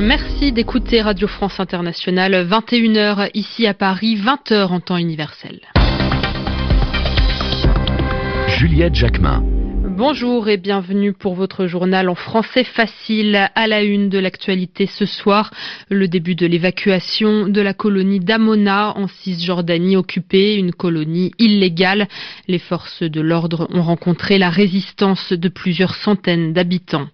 Merci d'écouter Radio France Internationale, 21h ici à Paris, 20h en temps universel. Juliette Jacquemin. Bonjour et bienvenue pour votre journal en français facile à la une de l'actualité ce soir. Le début de l'évacuation de la colonie d'Amona en Cisjordanie occupée, une colonie illégale. Les forces de l'ordre ont rencontré la résistance de plusieurs centaines d'habitants.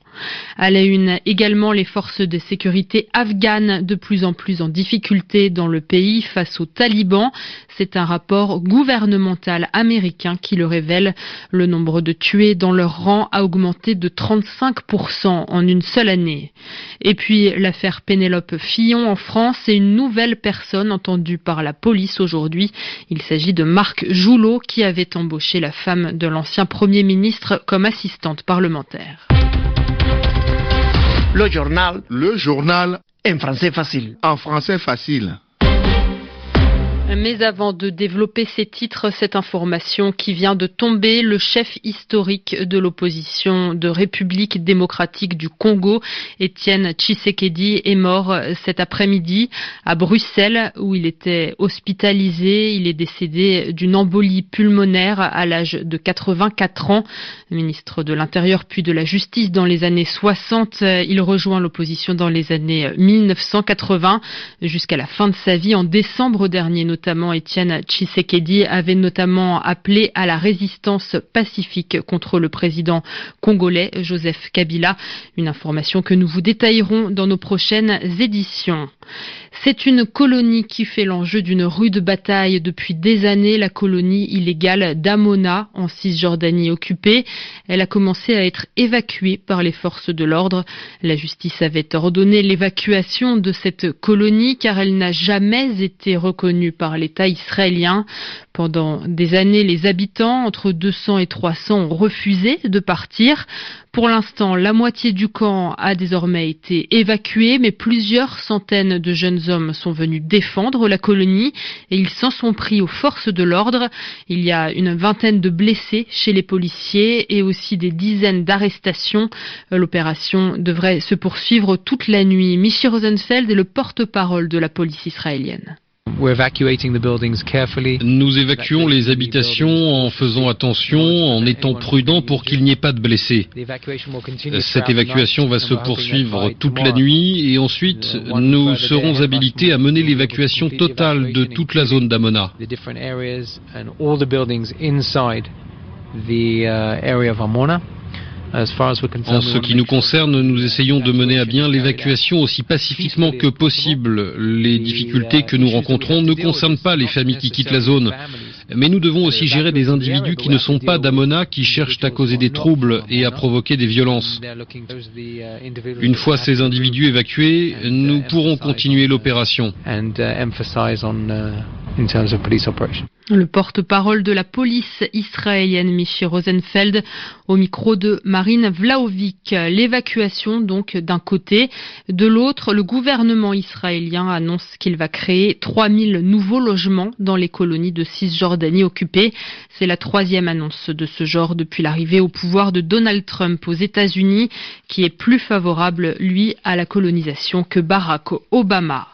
À la une également les forces de sécurité afghanes de plus en plus en difficulté dans le pays face aux talibans. C'est un rapport gouvernemental américain qui le révèle. Le nombre de tués dans leur rang a augmenté de 35% en une seule année. Et puis l'affaire Pénélope Fillon en France et une nouvelle personne entendue par la police aujourd'hui. Il s'agit de Marc Joulot qui avait embauché la femme de l'ancien Premier ministre comme assistante parlementaire. Le journal. Le journal. En français facile. En français facile. Mais avant de développer ces titres, cette information qui vient de tomber, le chef historique de l'opposition de République démocratique du Congo, Étienne Tshisekedi, est mort cet après-midi à Bruxelles où il était hospitalisé. Il est décédé d'une embolie pulmonaire à l'âge de 84 ans. Ministre de l'Intérieur puis de la Justice dans les années 60, il rejoint l'opposition dans les années 1980 jusqu'à la fin de sa vie en décembre dernier Étienne Tshisekedi avait notamment appelé à la résistance pacifique contre le président congolais Joseph Kabila, une information que nous vous détaillerons dans nos prochaines éditions. C'est une colonie qui fait l'enjeu d'une rude bataille depuis des années, la colonie illégale d'Amona en Cisjordanie occupée. Elle a commencé à être évacuée par les forces de l'ordre. La justice avait ordonné l'évacuation de cette colonie car elle n'a jamais été reconnue par l'État israélien. Pendant des années, les habitants, entre 200 et 300, ont refusé de partir. Pour l'instant, la moitié du camp a désormais été évacuée, mais plusieurs centaines de jeunes hommes sont venus défendre la colonie et ils s'en sont pris aux forces de l'ordre. Il y a une vingtaine de blessés chez les policiers et aussi des dizaines d'arrestations. L'opération devrait se poursuivre toute la nuit. Michi Rosenfeld est le porte-parole de la police israélienne. Nous évacuons les habitations en faisant attention, en étant prudents pour qu'il n'y ait pas de blessés. Cette évacuation va se poursuivre toute la nuit et ensuite nous serons habilités à mener l'évacuation totale de toute la zone d'Amona. En ce qui nous concerne, nous essayons de mener à bien l'évacuation aussi pacifiquement que possible. Les difficultés que nous rencontrons ne concernent pas les familles qui quittent la zone, mais nous devons aussi gérer des individus qui ne sont pas d'Amona, qui cherchent à causer des troubles et à provoquer des violences. Une fois ces individus évacués, nous pourrons continuer l'opération. Le porte-parole de la police israélienne, Michi Rosenfeld, au micro de Marine Vlaovic. L'évacuation, donc, d'un côté. De l'autre, le gouvernement israélien annonce qu'il va créer 3000 nouveaux logements dans les colonies de Cisjordanie occupées. C'est la troisième annonce de ce genre depuis l'arrivée au pouvoir de Donald Trump aux États-Unis, qui est plus favorable, lui, à la colonisation que Barack Obama.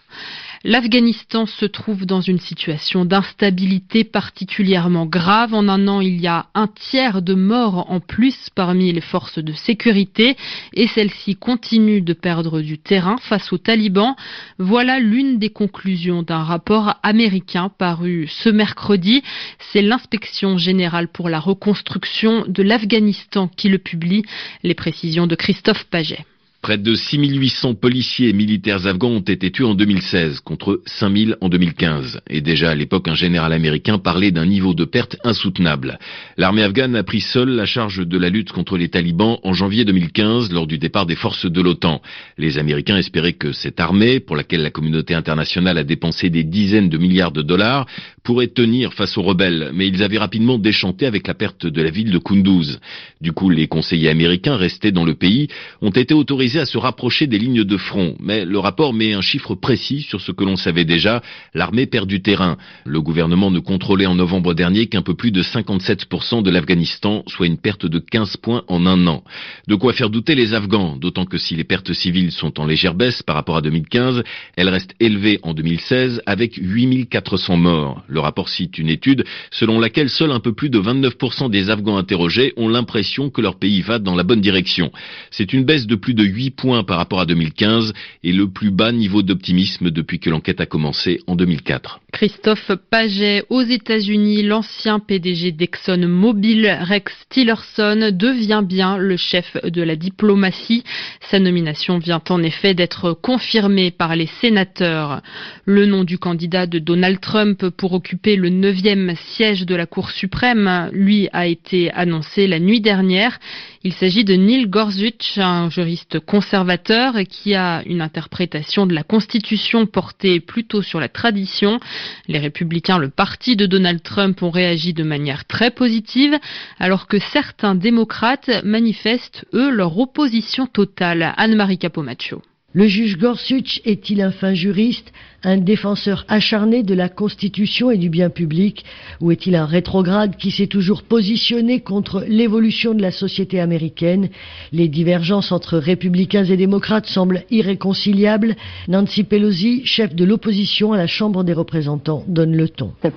L'Afghanistan se trouve dans une situation d'instabilité particulièrement grave. En un an, il y a un tiers de morts en plus parmi les forces de sécurité et celles-ci continuent de perdre du terrain face aux talibans. Voilà l'une des conclusions d'un rapport américain paru ce mercredi. C'est l'inspection générale pour la reconstruction de l'Afghanistan qui le publie. Les précisions de Christophe Paget. Près de 6800 policiers et militaires afghans ont été tués en 2016 contre 5000 en 2015. Et déjà à l'époque, un général américain parlait d'un niveau de perte insoutenable. L'armée afghane a pris seule la charge de la lutte contre les talibans en janvier 2015 lors du départ des forces de l'OTAN. Les Américains espéraient que cette armée, pour laquelle la communauté internationale a dépensé des dizaines de milliards de dollars, pourrait tenir face aux rebelles. Mais ils avaient rapidement déchanté avec la perte de la ville de Kunduz. Du coup, les conseillers américains restés dans le pays ont été autorisés à se rapprocher des lignes de front. Mais le rapport met un chiffre précis sur ce que l'on savait déjà. L'armée perd du terrain. Le gouvernement ne contrôlait en novembre dernier qu'un peu plus de 57% de l'Afghanistan, soit une perte de 15 points en un an. De quoi faire douter les Afghans, d'autant que si les pertes civiles sont en légère baisse par rapport à 2015, elles restent élevées en 2016 avec 8400 morts. Le rapport cite une étude selon laquelle seul un peu plus de 29% des Afghans interrogés ont l'impression que leur pays va dans la bonne direction. C'est une baisse de plus de 8 points par rapport à 2015 et le plus bas niveau d'optimisme depuis que l'enquête a commencé en 2004. Christophe Paget aux États-Unis, l'ancien PDG d'Exxon Mobil, Rex Tillerson, devient bien le chef de la diplomatie. Sa nomination vient en effet d'être confirmée par les sénateurs. Le nom du candidat de Donald Trump pour occuper le neuvième siège de la Cour suprême, lui, a été annoncé la nuit dernière. Il s'agit de Neil Gorsuch, un juriste conservateur qui a une interprétation de la Constitution portée plutôt sur la tradition. Les républicains, le parti de Donald Trump, ont réagi de manière très positive, alors que certains démocrates manifestent, eux, leur opposition totale. Anne-Marie Capomaccio. Le juge Gorsuch est-il un fin juriste? Un défenseur acharné de la Constitution et du bien public Ou est-il un rétrograde qui s'est toujours positionné contre l'évolution de la société américaine? Les divergences entre républicains et démocrates semblent irréconciliables. Nancy Pelosi, chef de l'opposition à la Chambre des représentants, donne le ton. Le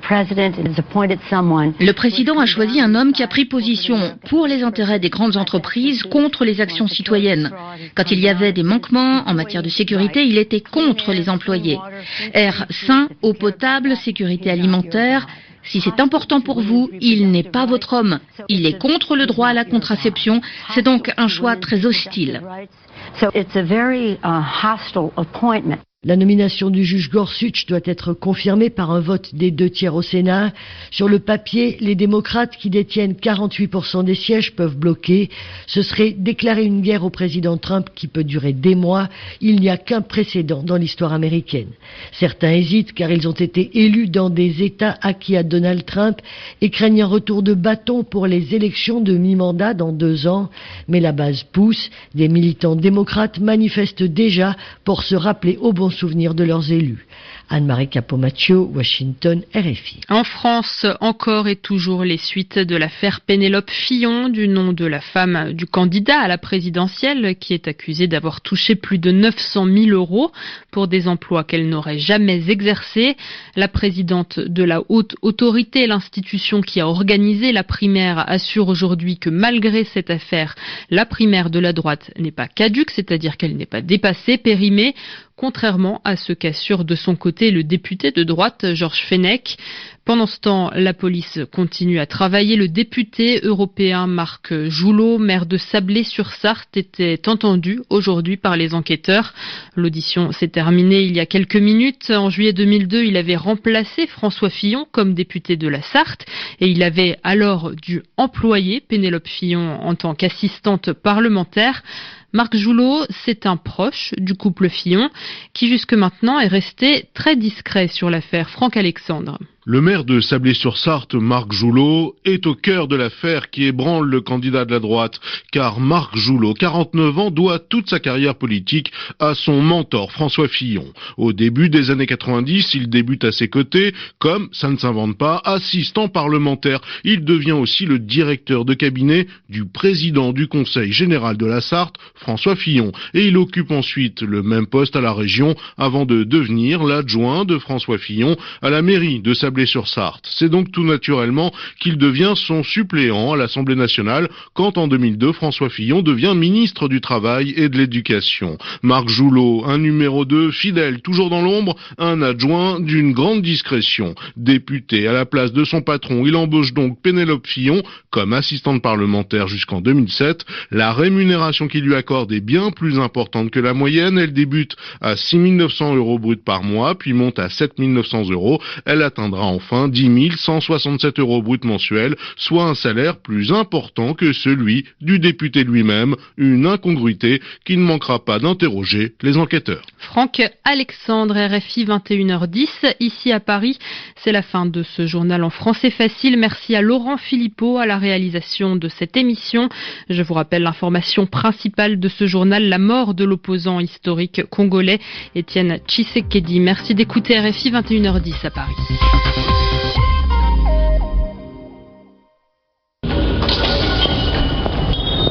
président a choisi un homme qui a pris position pour les intérêts des grandes entreprises contre les actions citoyennes. Quand il y avait des manquements en matière de sécurité, il était contre les employés. Air sain, eau potable, sécurité alimentaire. Si c'est important pour vous, il n'est pas votre homme. Il est contre le droit à la contraception. C'est donc un choix très hostile. La nomination du juge Gorsuch doit être confirmée par un vote des deux tiers au Sénat. Sur le papier, les démocrates qui détiennent 48% des sièges peuvent bloquer. Ce serait déclarer une guerre au président Trump qui peut durer des mois. Il n'y a qu'un précédent dans l'histoire américaine. Certains hésitent car ils ont été élus dans des États acquis à Donald Trump et craignent un retour de bâton pour les élections de mi-mandat dans deux ans. Mais la base pousse. Des militants démocrates manifestent déjà pour se rappeler au bon souvenir de leurs élus. Anne-Marie Capomaccio, Washington, RFI. En France, encore et toujours les suites de l'affaire Pénélope Fillon, du nom de la femme du candidat à la présidentielle, qui est accusée d'avoir touché plus de 900 000 euros pour des emplois qu'elle n'aurait jamais exercés. La présidente de la haute autorité, l'institution qui a organisé la primaire, assure aujourd'hui que malgré cette affaire, la primaire de la droite n'est pas caduque, c'est-à-dire qu'elle n'est pas dépassée, périmée contrairement à ce qu'assure de son côté le député de droite Georges Fenech. Pendant ce temps, la police continue à travailler. Le député européen Marc Joulot, maire de Sablé-sur-Sarthe, était entendu aujourd'hui par les enquêteurs. L'audition s'est terminée il y a quelques minutes. En juillet 2002, il avait remplacé François Fillon comme député de la Sarthe et il avait alors dû employer Pénélope Fillon en tant qu'assistante parlementaire. Marc Joulot, c'est un proche du couple Fillon qui jusque maintenant est resté très discret sur l'affaire Franck Alexandre. Le maire de Sablé-sur-Sarthe, Marc Joulot, est au cœur de l'affaire qui ébranle le candidat de la droite, car Marc Joulot, 49 ans, doit toute sa carrière politique à son mentor François Fillon. Au début des années 90, il débute à ses côtés comme, ça ne s'invente pas, assistant parlementaire. Il devient aussi le directeur de cabinet du président du Conseil général de la Sarthe, François Fillon, et il occupe ensuite le même poste à la région avant de devenir l'adjoint de François Fillon à la mairie de Sablé sur sarthe C'est donc tout naturellement qu'il devient son suppléant à l'Assemblée nationale quand en 2002 François Fillon devient ministre du Travail et de l'Éducation. Marc Joulot, un numéro 2 fidèle, toujours dans l'ombre, un adjoint d'une grande discrétion. Député à la place de son patron, il embauche donc Pénélope Fillon comme assistante parlementaire jusqu'en 2007. La rémunération qu'il lui accorde est bien plus importante que la moyenne. Elle débute à 6 900 euros brut par mois, puis monte à 7 900 euros. Elle atteindra enfin 10 167 euros brut mensuels, soit un salaire plus important que celui du député lui-même, une incongruité qui ne manquera pas d'interroger les enquêteurs. Franck Alexandre, RFI 21h10, ici à Paris. C'est la fin de ce journal en français facile. Merci à Laurent Philippot à la réalisation de cette émission. Je vous rappelle l'information principale de ce journal, la mort de l'opposant historique congolais Étienne Tshisekedi. Merci d'écouter RFI 21h10 à Paris.